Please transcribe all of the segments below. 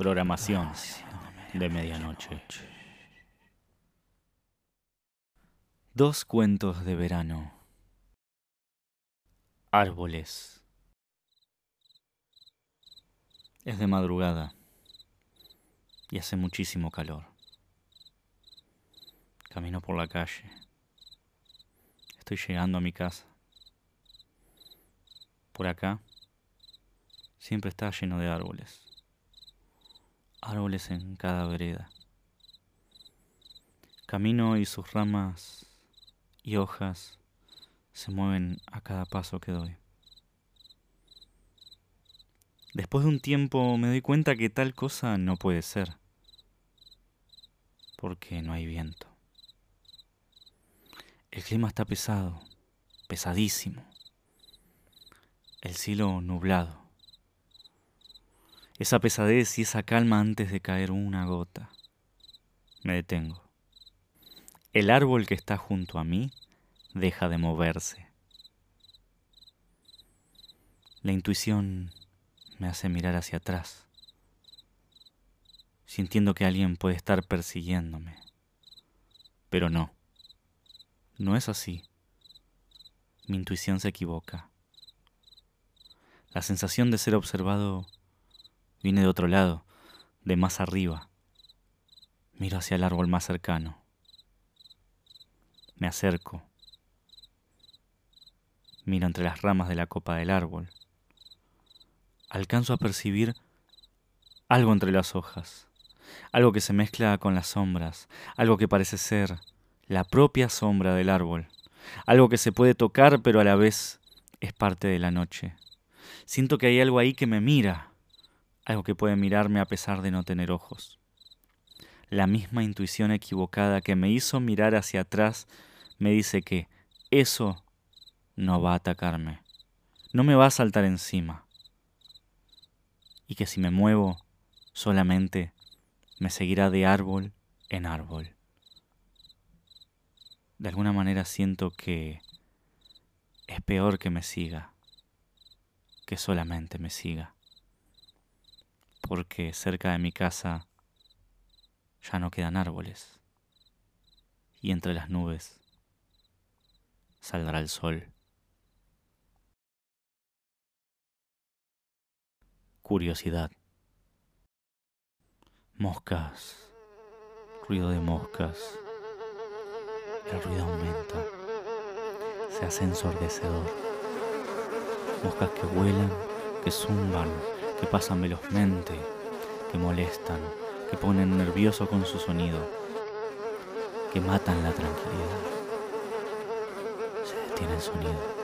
Programación de medianoche. Dos cuentos de verano. Árboles. Es de madrugada y hace muchísimo calor. Camino por la calle. Estoy llegando a mi casa. Por acá siempre está lleno de árboles. Árboles en cada vereda. Camino y sus ramas y hojas se mueven a cada paso que doy. Después de un tiempo me doy cuenta que tal cosa no puede ser, porque no hay viento. El clima está pesado, pesadísimo. El cielo nublado. Esa pesadez y esa calma antes de caer una gota. Me detengo. El árbol que está junto a mí deja de moverse. La intuición me hace mirar hacia atrás, sintiendo que alguien puede estar persiguiéndome. Pero no, no es así. Mi intuición se equivoca. La sensación de ser observado Viene de otro lado, de más arriba. Miro hacia el árbol más cercano. Me acerco. Miro entre las ramas de la copa del árbol. Alcanzo a percibir algo entre las hojas, algo que se mezcla con las sombras, algo que parece ser la propia sombra del árbol, algo que se puede tocar pero a la vez es parte de la noche. Siento que hay algo ahí que me mira, algo que puede mirarme a pesar de no tener ojos. La misma intuición equivocada que me hizo mirar hacia atrás me dice que eso no va a atacarme, no me va a saltar encima, y que si me muevo solamente me seguirá de árbol en árbol. De alguna manera siento que es peor que me siga, que solamente me siga porque cerca de mi casa ya no quedan árboles y entre las nubes saldrá el sol. Curiosidad. Moscas. Ruido de moscas. El ruido aumenta. Se hace ensordecedor. Moscas que vuelan, que zumban, que pasan velozmente, que molestan, que ponen nervioso con su sonido, que matan la tranquilidad. Se detiene el sonido.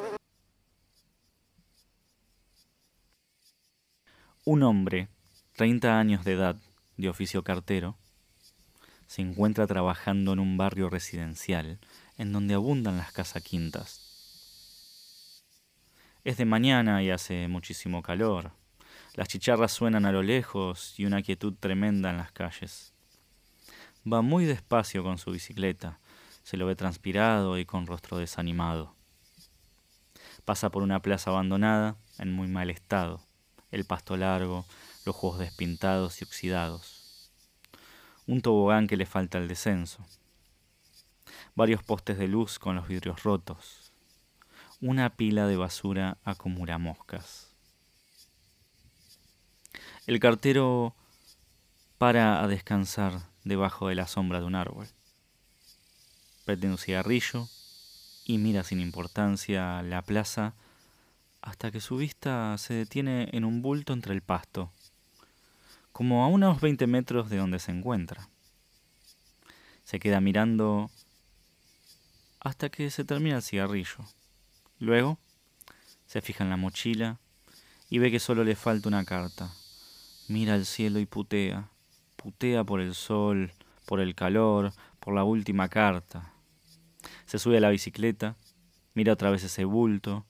Un hombre, 30 años de edad, de oficio cartero, se encuentra trabajando en un barrio residencial en donde abundan las casas quintas. Es de mañana y hace muchísimo calor, las chicharras suenan a lo lejos y una quietud tremenda en las calles. Va muy despacio con su bicicleta, se lo ve transpirado y con rostro desanimado. Pasa por una plaza abandonada en muy mal estado, el pasto largo, los juegos despintados y oxidados. Un tobogán que le falta el descenso. Varios postes de luz con los vidrios rotos. Una pila de basura acumula moscas. El cartero para a descansar debajo de la sombra de un árbol. Prende un cigarrillo y mira sin importancia la plaza hasta que su vista se detiene en un bulto entre el pasto, como a unos 20 metros de donde se encuentra. Se queda mirando hasta que se termina el cigarrillo. Luego se fija en la mochila y ve que solo le falta una carta Mira el cielo y putea. Putea por el sol, por el calor, por la última carta. Se sube a la bicicleta, mira otra vez ese bulto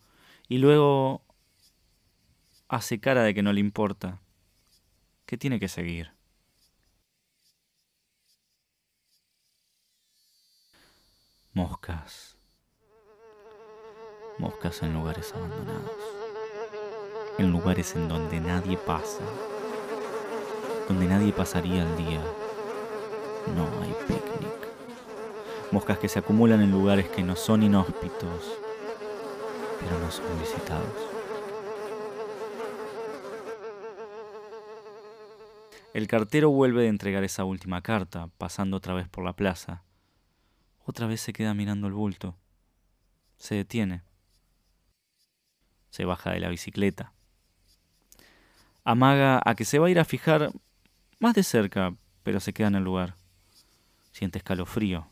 y luego hace cara de que no le importa, que tiene que seguir. Moscas. Moscas en lugares abandonados. En lugares en donde nadie pasa donde nadie pasaría el día. No hay picnic. Moscas que se acumulan en lugares que no son inhóspitos, pero no son visitados. El cartero vuelve de entregar esa última carta, pasando otra vez por la plaza. Otra vez se queda mirando el bulto. Se detiene. Se baja de la bicicleta. Amaga a que se va a ir a fijar más de cerca, pero se queda en el lugar. Siente escalofrío.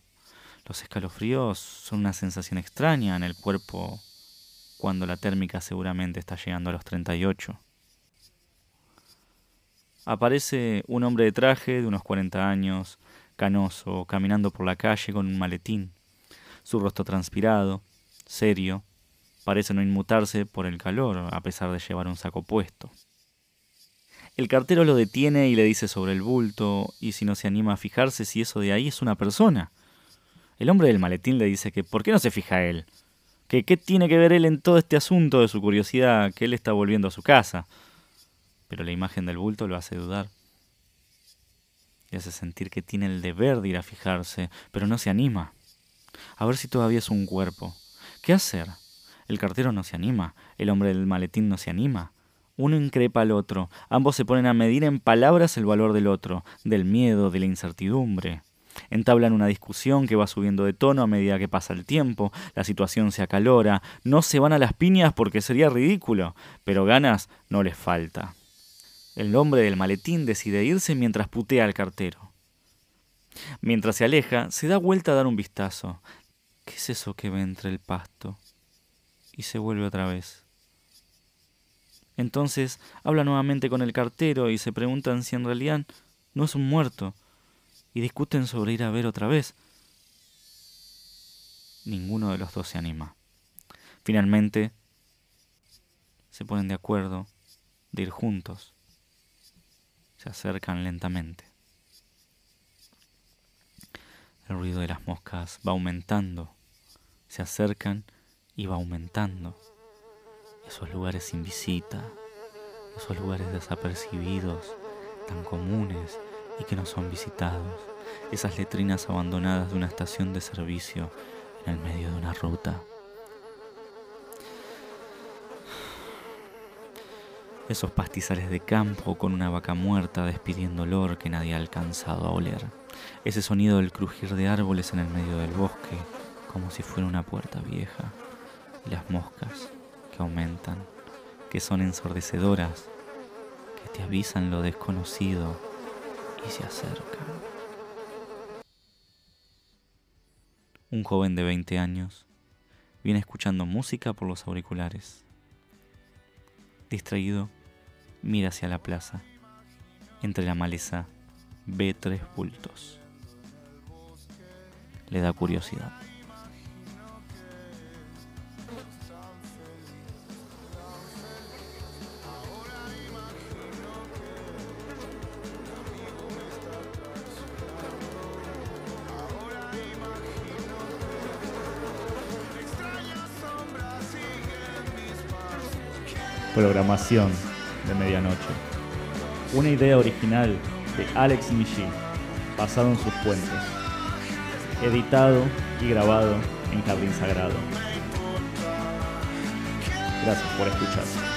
Los escalofríos son una sensación extraña en el cuerpo cuando la térmica seguramente está llegando a los 38. Aparece un hombre de traje de unos 40 años, canoso, caminando por la calle con un maletín. Su rostro transpirado, serio, parece no inmutarse por el calor, a pesar de llevar un saco puesto. El cartero lo detiene y le dice sobre el bulto, y si no se anima a fijarse si eso de ahí es una persona. El hombre del maletín le dice que ¿por qué no se fija él? Que qué tiene que ver él en todo este asunto de su curiosidad, que él está volviendo a su casa. Pero la imagen del bulto lo hace dudar. Le hace sentir que tiene el deber de ir a fijarse, pero no se anima. A ver si todavía es un cuerpo. ¿Qué hacer? El cartero no se anima, el hombre del maletín no se anima. Uno increpa al otro, ambos se ponen a medir en palabras el valor del otro, del miedo, de la incertidumbre. Entablan una discusión que va subiendo de tono a medida que pasa el tiempo, la situación se acalora, no se van a las piñas porque sería ridículo, pero ganas no les falta. El hombre del maletín decide irse mientras putea al cartero. Mientras se aleja, se da vuelta a dar un vistazo. ¿Qué es eso que ve entre el pasto? Y se vuelve otra vez. Entonces habla nuevamente con el cartero y se preguntan si en realidad no es un muerto, y discuten sobre ir a ver otra vez. Ninguno de los dos se anima. Finalmente, se ponen de acuerdo de ir juntos. Se acercan lentamente. El ruido de las moscas va aumentando. Se acercan y va aumentando. Esos lugares sin visita, esos lugares desapercibidos, tan comunes y que no son visitados. Esas letrinas abandonadas de una estación de servicio en el medio de una ruta. Esos pastizales de campo con una vaca muerta despidiendo olor que nadie ha alcanzado a oler ese sonido del crujir de árboles en el medio del bosque, como si fuera una puerta vieja, y las moscas que aumentan, que son ensordecedoras, que te avisan lo desconocido y se acercan. Un joven de 20 años viene escuchando música por los auriculares. Distraído, mira hacia la plaza. Entre la maleza ve tres bultos. Le da curiosidad. Programación de medianoche. Una idea original de Alex Michi, basado en sus cuentos. Editado y grabado en Jardín Sagrado. Gracias por escuchar.